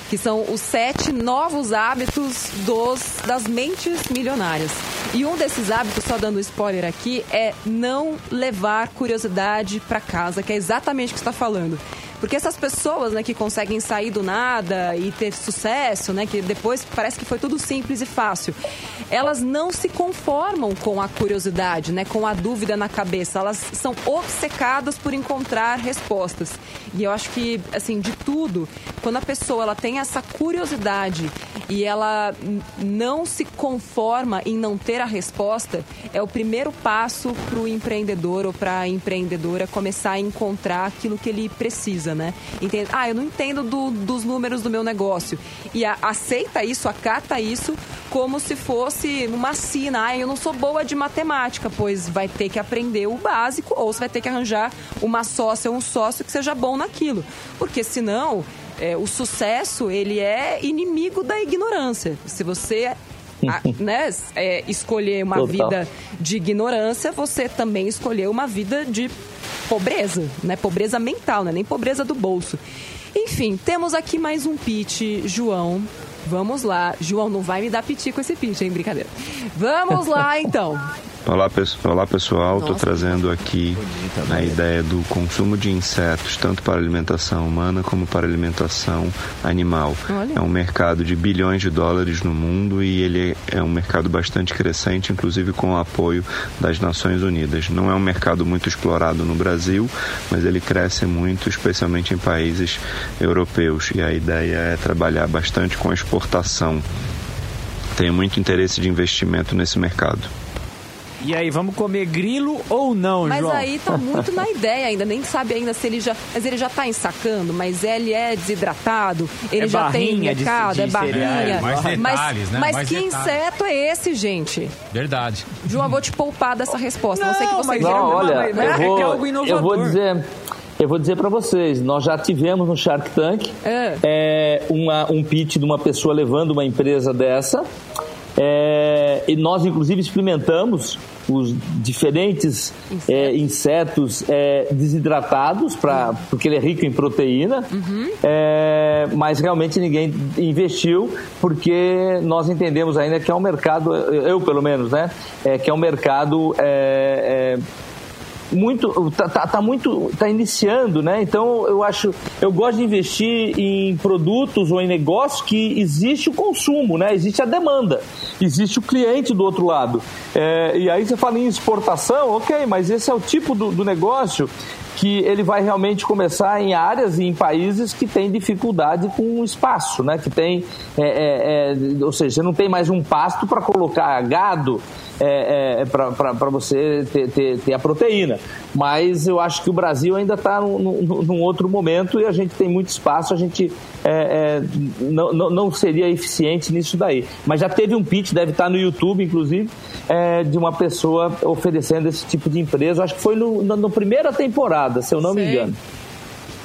que são os sete novos hábitos dos, das mentes milionárias. E um desses hábitos, só dando spoiler aqui, é não levar curiosidade para casa, que é exatamente o que está falando. Porque essas pessoas, né, que conseguem sair do nada e ter sucesso, né, que depois parece que foi tudo simples e fácil, elas não se conformam com a curiosidade, né, com a dúvida na cabeça. Elas são obcecadas por encontrar respostas. E eu acho que, assim, de tudo, quando a pessoa ela tem essa curiosidade e ela não se conforma em não ter a resposta, é o primeiro passo para o empreendedor ou para a empreendedora começar a encontrar aquilo que ele precisa né? Entende? Ah, eu não entendo do, dos números do meu negócio. E a, aceita isso, acata isso como se fosse uma sina. Ah, eu não sou boa de matemática, pois vai ter que aprender o básico ou você vai ter que arranjar uma sócia ou um sócio que seja bom naquilo. Porque senão, é, o sucesso, ele é inimigo da ignorância. Se você a, né, é, escolher uma Total. vida de ignorância, você também escolheu uma vida de pobreza, né? Pobreza mental, né? Nem pobreza do bolso. Enfim, temos aqui mais um pitch, João. Vamos lá. João, não vai me dar piti com esse pitch, hein? Brincadeira. Vamos lá, então. Olá, olá pessoal, estou trazendo aqui a ideia do consumo de insetos, tanto para alimentação humana como para alimentação animal. Olha. É um mercado de bilhões de dólares no mundo e ele é um mercado bastante crescente, inclusive com o apoio das Nações Unidas. Não é um mercado muito explorado no Brasil, mas ele cresce muito, especialmente em países europeus. E a ideia é trabalhar bastante com a exportação. Tenho muito interesse de investimento nesse mercado. E aí, vamos comer grilo ou não, mas João? Mas aí tá muito na ideia ainda, nem sabe ainda se ele já. Mas ele já tá ensacando, mas ele é desidratado, ele é já tem mercado, de, de é barrinha. É, mais detalhes, mas, né? Mas mais que detalhes. inseto é esse, gente? Verdade. João, eu vou te poupar dessa resposta. Não, não sei que você não, olha, eu é vou, é eu vou dizer. Eu vou dizer para vocês, nós já tivemos no Shark Tank é. É, uma, um pitch de uma pessoa levando uma empresa dessa É, e nós, inclusive, experimentamos os diferentes insetos, é, insetos é, desidratados, pra, uhum. porque ele é rico em proteína, uhum. é, mas realmente ninguém investiu, porque nós entendemos ainda que é um mercado, eu pelo menos, né, é, que é um mercado é, muito tá, tá, tá, muito tá iniciando né? Então eu acho eu gosto de investir em produtos ou em negócios que existe o consumo né? Existe a demanda existe o cliente do outro lado. É, e aí você fala em exportação ok mas esse é o tipo do, do negócio que ele vai realmente começar em áreas e em países que têm dificuldade com o espaço, né? Que tem, é, é, é, ou seja, não tem mais um pasto para colocar gado é, é, para você ter, ter, ter, a proteína. Mas eu acho que o Brasil ainda está num, num, outro momento e a gente tem muito espaço, a gente é, é não, não seria eficiente nisso daí. Mas já teve um pitch, deve estar no YouTube, inclusive, é, de uma pessoa oferecendo esse tipo de empresa. Acho que foi no, na, na primeira temporada, se eu não Sei. me engano.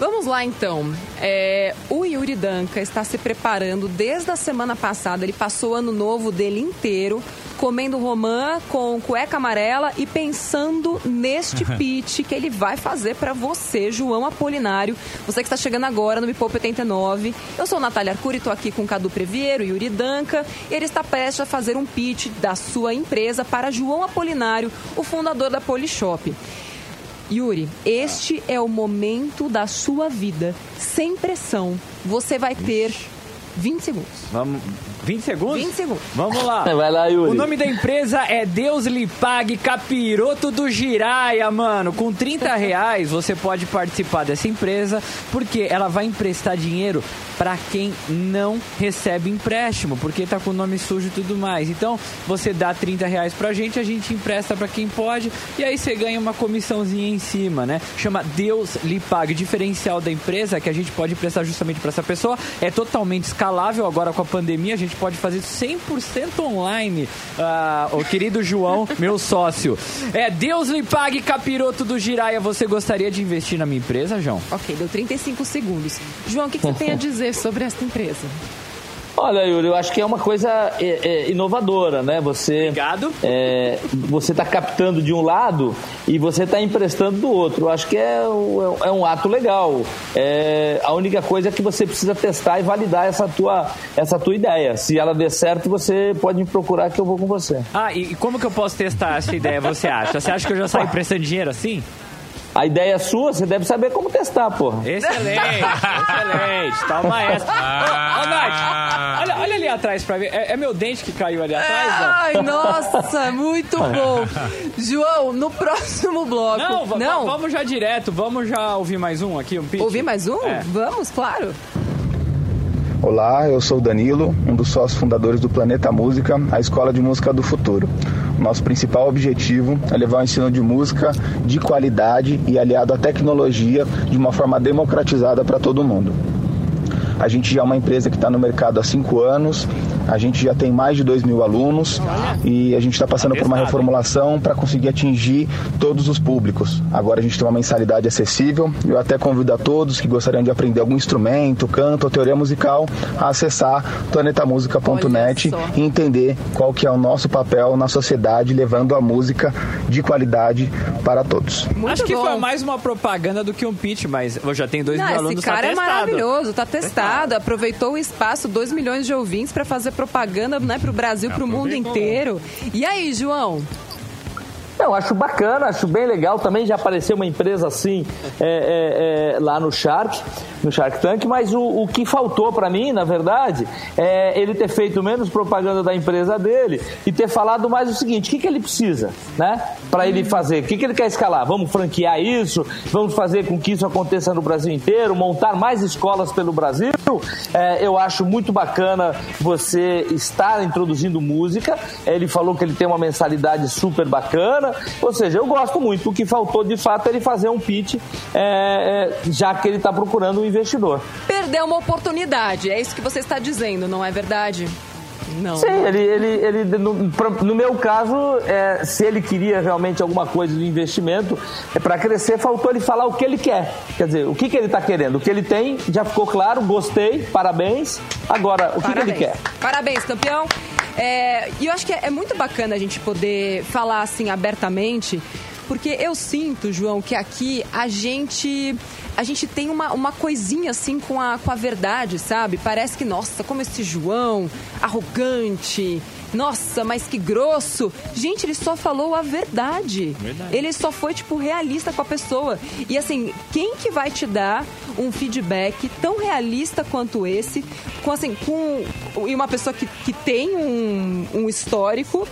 Vamos lá então. É, o Yuri Danca está se preparando desde a semana passada. Ele passou o ano novo dele inteiro comendo romã com cueca amarela e pensando neste pitch que ele vai fazer para você, João Apolinário. Você que está chegando agora no Me Poupe 89. Eu sou Natália Arcuri, estou aqui com Cadu Previero, Yuri Danca. E ele está prestes a fazer um pitch da sua empresa para João Apolinário, o fundador da Polishop. Yuri, este é o momento da sua vida, sem pressão. Você vai ter 20 segundos. Vamos, 20 segundos? 20 segundos. Vamos lá. Vai lá, Yuri. O nome da empresa é Deus lhe pague capiroto do Giraia, mano. Com 30 reais você pode participar dessa empresa porque ela vai emprestar dinheiro para quem não recebe empréstimo, porque tá com o nome sujo e tudo mais. Então, você dá 30 reais pra gente, a gente empresta para quem pode e aí você ganha uma comissãozinha em cima, né? Chama Deus lhe pague. O diferencial da empresa é que a gente pode emprestar justamente para essa pessoa. É totalmente escalável agora com a pandemia, a gente pode fazer 100% online. Ah, o querido João, meu sócio. É Deus lhe pague capiroto do Giraia. Você gostaria de investir na minha empresa, João? Ok, deu 35 segundos. João, o que, que você tem a dizer sobre esta empresa? Olha, Yuri, eu acho que é uma coisa é, é, inovadora, né? Você, Obrigado. É, você está captando de um lado e você está emprestando do outro. Eu acho que é, é, é um ato legal. É, a única coisa é que você precisa testar e validar essa tua, essa tua ideia. Se ela der certo, você pode me procurar que eu vou com você. Ah, e como que eu posso testar essa ideia, você acha? Você acha que eu já saio emprestando dinheiro assim? A ideia é sua, você deve saber como testar, porra. Excelente, excelente. Toma essa. Ah. Ô, ô, Nath, olha, olha ali atrás pra ver. É, é, meu dente que caiu ali atrás? Ai, nossa, muito bom. João, no próximo bloco. Não, não. vamos já direto. Vamos já ouvir mais um aqui, um pitch. Ouvir mais um? É. Vamos, claro. Olá, eu sou Danilo, um dos sócios fundadores do Planeta Música, a escola de música do futuro. Nosso principal objetivo é levar o ensino de música de qualidade e aliado à tecnologia de uma forma democratizada para todo mundo. A gente já é uma empresa que está no mercado há cinco anos, a gente já tem mais de 2 mil alunos e a gente está passando por uma reformulação para conseguir atingir todos os públicos. Agora a gente tem uma mensalidade acessível. Eu até convido a todos que gostariam de aprender algum instrumento, canto ou teoria musical a acessar planetamusica.net e entender qual que é o nosso papel na sociedade levando a música de qualidade para todos. Muito Acho que bom. foi mais uma propaganda do que um pitch, mas eu já tenho dois Não, mil alunos Esse cara tá é maravilhoso, tá testado aproveitou o espaço, 2 milhões de ouvintes para fazer propaganda né, para o Brasil, para o mundo inteiro. E aí, João? Eu acho bacana, acho bem legal. Também já apareceu uma empresa assim é, é, é, lá no Shark, no Shark Tank, mas o, o que faltou para mim, na verdade, é ele ter feito menos propaganda da empresa dele e ter falado mais o seguinte: o que, que ele precisa, né? Para ele fazer? O que, que ele quer escalar? Vamos franquear isso? Vamos fazer com que isso aconteça no Brasil inteiro? Montar mais escolas pelo Brasil? É, eu acho muito bacana você estar introduzindo música. Ele falou que ele tem uma mensalidade super bacana. Ou seja, eu gosto muito. O que faltou de fato é ele fazer um pitch, é, é, já que ele está procurando um investidor. Perdeu uma oportunidade, é isso que você está dizendo, não é verdade? Não. Sim, ele, ele, ele no, no meu caso, é, se ele queria realmente alguma coisa de investimento, é para crescer, faltou ele falar o que ele quer. Quer dizer, o que, que ele está querendo. O que ele tem, já ficou claro, gostei, parabéns. Agora, o que, que ele quer? Parabéns, campeão. É, e eu acho que é, é muito bacana a gente poder falar assim abertamente, porque eu sinto, João, que aqui a gente a gente tem uma, uma coisinha assim com a, com a verdade, sabe? Parece que, nossa, como esse João, arrogante, nossa, mas que grosso. Gente, ele só falou a verdade. verdade. Ele só foi, tipo, realista com a pessoa. E assim, quem que vai te dar um feedback tão realista quanto esse, com assim, com e uma pessoa que, que tem um, um histórico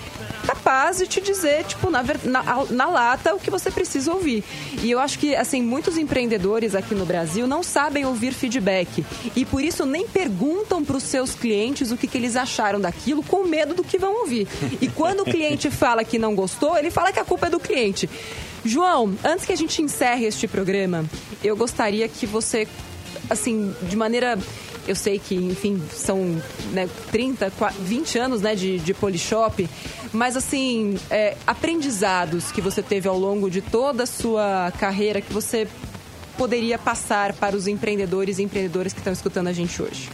capaz de te dizer, tipo, na, na, na, lata o que você precisa ouvir. E eu acho que, assim, muitos empreendedores aqui no Brasil não sabem ouvir feedback. E por isso nem perguntam para os seus clientes o que, que eles acharam daquilo, com medo do que vão ouvir. E quando o cliente fala que não gostou, ele fala que a culpa é do cliente. João, antes que a gente encerre este programa, eu gostaria que você, assim, de maneira eu sei que, enfim, são né, 30, 20 anos né, de, de Polishop, mas assim, é, aprendizados que você teve ao longo de toda a sua carreira que você poderia passar para os empreendedores e empreendedoras que estão escutando a gente hoje?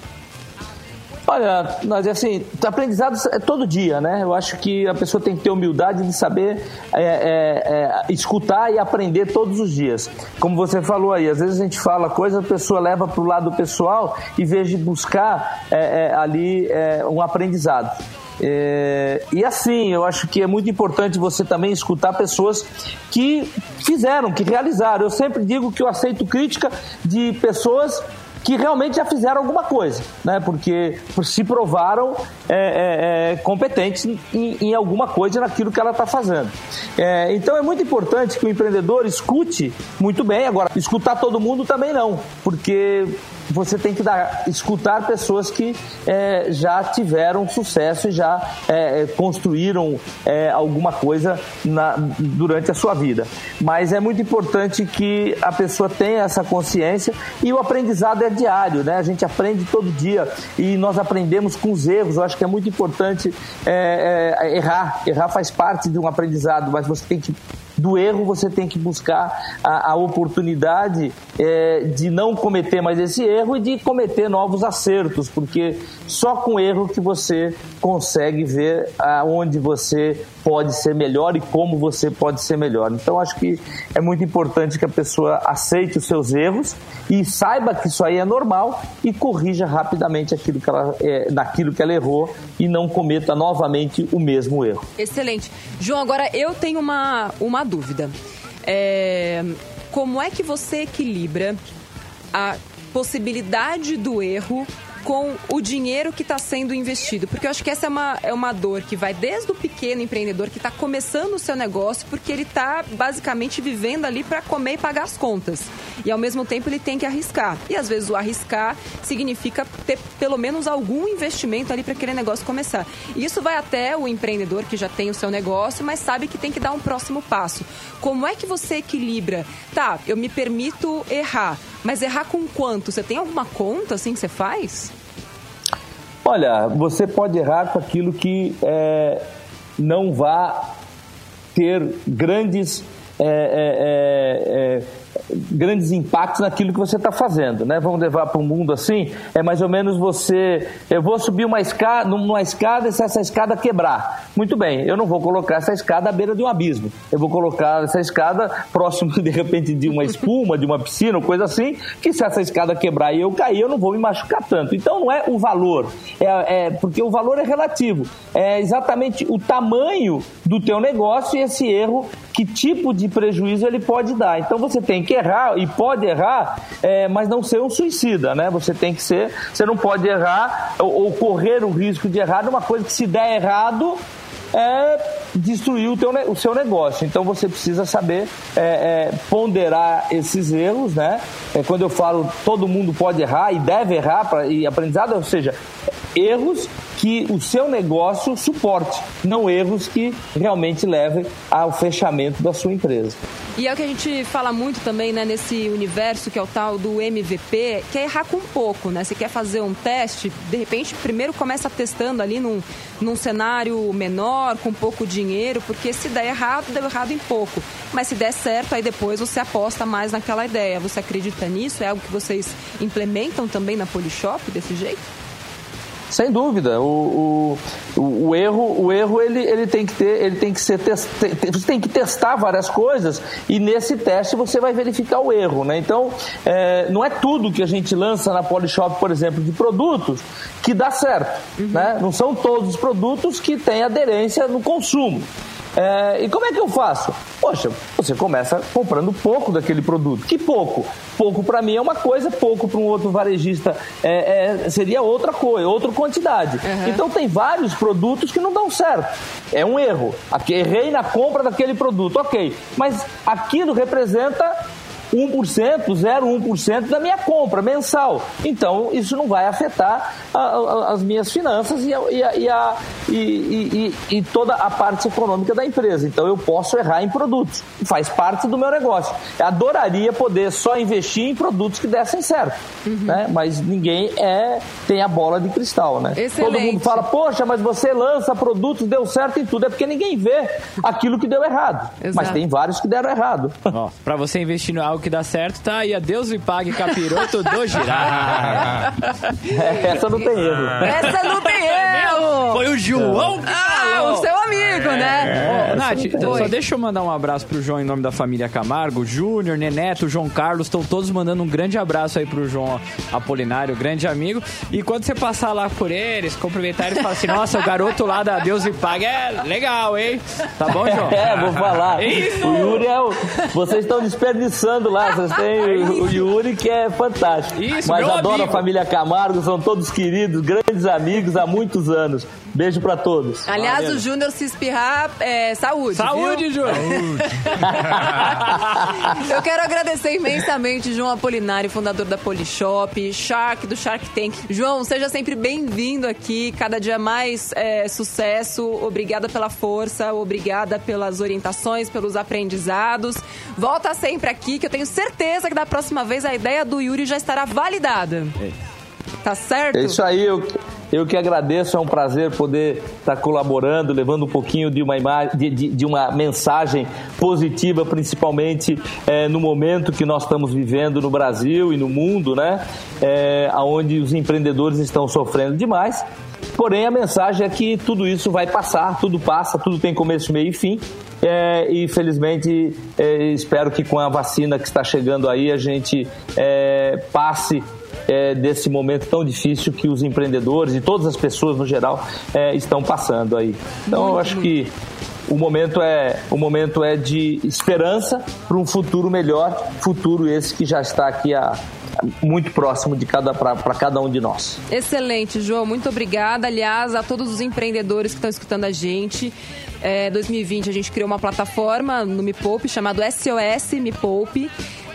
Olha, nós assim, aprendizado é todo dia, né? Eu acho que a pessoa tem que ter humildade de saber é, é, é, escutar e aprender todos os dias. Como você falou aí, às vezes a gente fala coisa, a pessoa leva para o lado pessoal e veja buscar é, é, ali é, um aprendizado. e assim, eu acho que é muito importante você também escutar pessoas que fizeram, que realizaram. Eu sempre digo que eu aceito crítica de pessoas que realmente já fizeram alguma coisa, né? Porque se provaram é, é, é, competentes em, em, alguma coisa naquilo que ela está fazendo. É, então é muito importante que o empreendedor escute muito bem. Agora, escutar todo mundo também não, porque você tem que dar, escutar pessoas que é, já tiveram sucesso e já é, é, construíram é, alguma coisa na, durante a sua vida. Mas é muito importante que a pessoa tenha essa consciência e o aprendizado é diário, né? A gente aprende todo dia e nós aprendemos com os erros. Eu acho que é muito importante é, é, errar. Errar faz parte de um aprendizado, mas você tem que do erro você tem que buscar a, a oportunidade é, de não cometer mais esse erro e de cometer novos acertos, porque só com erro que você consegue ver aonde você pode ser melhor e como você pode ser melhor. Então acho que é muito importante que a pessoa aceite os seus erros e saiba que isso aí é normal e corrija rapidamente aquilo que ela, é, naquilo que ela errou e não cometa novamente o mesmo erro. Excelente. João, agora eu tenho uma, uma dúvida. É, como é que você equilibra a possibilidade do erro com o dinheiro que está sendo investido. Porque eu acho que essa é uma, é uma dor que vai desde o pequeno empreendedor que está começando o seu negócio, porque ele está basicamente vivendo ali para comer e pagar as contas. E ao mesmo tempo ele tem que arriscar. E às vezes o arriscar significa ter pelo menos algum investimento ali para aquele negócio começar. E isso vai até o empreendedor que já tem o seu negócio, mas sabe que tem que dar um próximo passo. Como é que você equilibra? Tá, eu me permito errar, mas errar com quanto? Você tem alguma conta assim que você faz? Olha, você pode errar com aquilo que é, não vá ter grandes é, é, é, é grandes impactos naquilo que você está fazendo, né? Vamos levar para um mundo assim, é mais ou menos você, eu vou subir uma escada, numa escada e se essa escada quebrar, muito bem, eu não vou colocar essa escada à beira de um abismo, eu vou colocar essa escada próximo de repente de uma espuma, de uma piscina, coisa assim, que se essa escada quebrar e eu cair, eu não vou me machucar tanto. Então não é o valor, é, é porque o valor é relativo, é exatamente o tamanho do teu negócio e esse erro, que tipo de prejuízo ele pode dar. Então você tem que errar e pode errar, é, mas não ser um suicida, né? Você tem que ser, você não pode errar ou, ou correr o risco de errar numa coisa que se der errado é destruir o, teu, o seu negócio. Então você precisa saber é, é, ponderar esses erros, né? É, quando eu falo todo mundo pode errar e deve errar pra, e aprendizado, ou seja, erros que o seu negócio suporte, não erros que realmente levem ao fechamento da sua empresa. E é o que a gente fala muito também, né, nesse universo que é o tal do MVP, que é errar com pouco, né? Você quer fazer um teste, de repente, primeiro começa testando ali num, num cenário menor, com pouco dinheiro, porque se der errado, deu errado em pouco. Mas se der certo, aí depois você aposta mais naquela ideia. Você acredita nisso? É algo que vocês implementam também na Polishop desse jeito? Sem dúvida, o, o, o, erro, o erro ele, ele tem que ter, ele tem que ser test, você tem que testar várias coisas e nesse teste você vai verificar o erro, né? Então é, não é tudo que a gente lança na Polishop, por exemplo, de produtos que dá certo, uhum. né? Não são todos os produtos que têm aderência no consumo. É, e como é que eu faço? Poxa, você começa comprando pouco daquele produto. Que pouco? Pouco para mim é uma coisa, pouco para um outro varejista é, é, seria outra coisa, outra quantidade. Uhum. Então tem vários produtos que não dão certo. É um erro. Errei na compra daquele produto, ok. Mas aquilo representa 1%, 0,1% da minha compra mensal. Então, isso não vai afetar a, a, as minhas finanças e, a, e, a, e, e, toda a parte econômica da empresa. Então, eu posso errar em produtos. Faz parte do meu negócio. Eu adoraria poder só investir em produtos que dessem certo, uhum. né? mas ninguém é tem a bola de cristal. Né? Todo mundo fala, poxa, mas você lança produtos, deu certo em tudo. É porque ninguém vê aquilo que deu errado. Exato. Mas tem vários que deram errado. Para você investir em algo que dá certo, tá aí. Adeus e pague capiroto do girar. Essa não tem erro. Essa não tem erro. Foi o João que ah, o seu amigo, né? É, Nath, só deixa eu mandar um abraço pro João em nome da família Camargo. Júnior, Neneto, João Carlos, estão todos mandando um grande abraço aí pro João Apolinário, grande amigo. E quando você passar lá por eles, cumprimentar eles, fala assim, nossa, o garoto lá da Deus e Pague é legal, hein? Tá bom, João? É, vou falar. Isso. O Yuri é o... Vocês estão desperdiçando lá, vocês têm o Yuri que é fantástico. Isso, Mas adoro amigo. a família Camargo, são todos queridos, grandes amigos há muitos anos. Beijo pra todos. Aliás, Valeu. o Júnior se espirrar, é saúde. Saúde, Júnior. Eu quero agradecer imensamente João Apolinário, fundador da Polishop, Shark, do Shark Tank. João, seja sempre bem-vindo aqui, cada dia mais é, sucesso. Obrigada pela força, obrigada pelas orientações, pelos aprendizados. Volta sempre aqui, que eu tenho certeza que da próxima vez a ideia do Yuri já estará validada. É. Tá certo? É isso aí, eu, eu que agradeço, é um prazer poder estar colaborando, levando um pouquinho de uma, imagem, de, de, de uma mensagem positiva, principalmente é, no momento que nós estamos vivendo no Brasil e no mundo, né? É, onde os empreendedores estão sofrendo demais. Porém, a mensagem é que tudo isso vai passar, tudo passa, tudo tem começo, meio e fim. É, e felizmente é, espero que com a vacina que está chegando aí a gente é, passe é, desse momento tão difícil que os empreendedores e todas as pessoas no geral é, estão passando aí. Então eu acho que o momento é o momento é de esperança para um futuro melhor, futuro esse que já está aqui a muito próximo de cada para cada um de nós. Excelente, João, muito obrigada. Aliás, a todos os empreendedores que estão escutando a gente. É, 2020 a gente criou uma plataforma no Me Poupe chamado SOS Me Poupe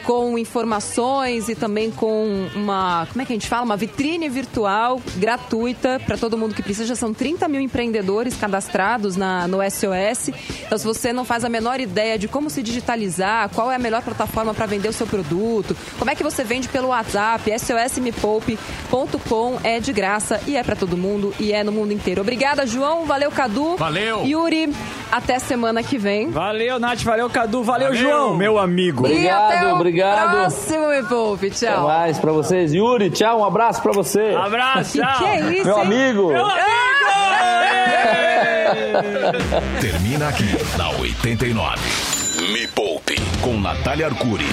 com informações e também com uma, como é que a gente fala? Uma vitrine virtual gratuita para todo mundo que precisa. Já são 30 mil empreendedores cadastrados na, no SOS. Então, se você não faz a menor ideia de como se digitalizar, qual é a melhor plataforma para vender o seu produto, como é que você vende pelo WhatsApp, sosmepoupe.com é de graça e é para todo mundo e é no mundo inteiro. Obrigada, João. Valeu, Cadu. Valeu. Yuri, até semana que vem. Valeu, Nath. Valeu, Cadu. Valeu, valeu. João, meu amigo. Obrigado, obrigado obrigado. Próximo Me Poupe, tchau. Até mais pra vocês. Yuri, tchau, um abraço pra você. Abraço, tchau. Que, que é isso, Meu hein? amigo. Meu amigo! Termina aqui, na 89. Me Poupe, com Natália Arcuri.